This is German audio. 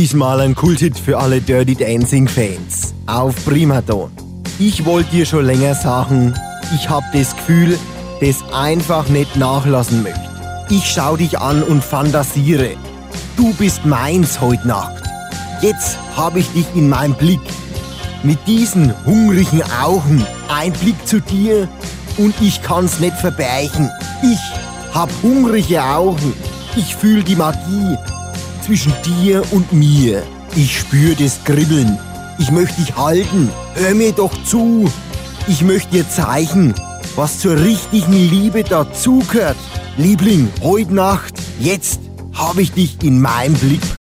Diesmal ein Kulthit für alle Dirty Dancing Fans. Auf Primaton. Ich wollte dir schon länger sagen, ich hab das Gefühl, das einfach nicht nachlassen möchte. Ich schau dich an und fantasiere. Du bist meins heute Nacht. Jetzt hab ich dich in meinem Blick. Mit diesen hungrigen Augen ein Blick zu dir und ich kann's nicht verbergen. Ich hab hungrige Augen. Ich fühl die Magie zwischen dir und mir. Ich spür das Kribbeln. Ich möchte dich halten. Hör mir doch zu. Ich möchte dir zeigen, was zur richtigen Liebe dazugehört. Liebling, heute Nacht, jetzt habe ich dich in meinem Blick.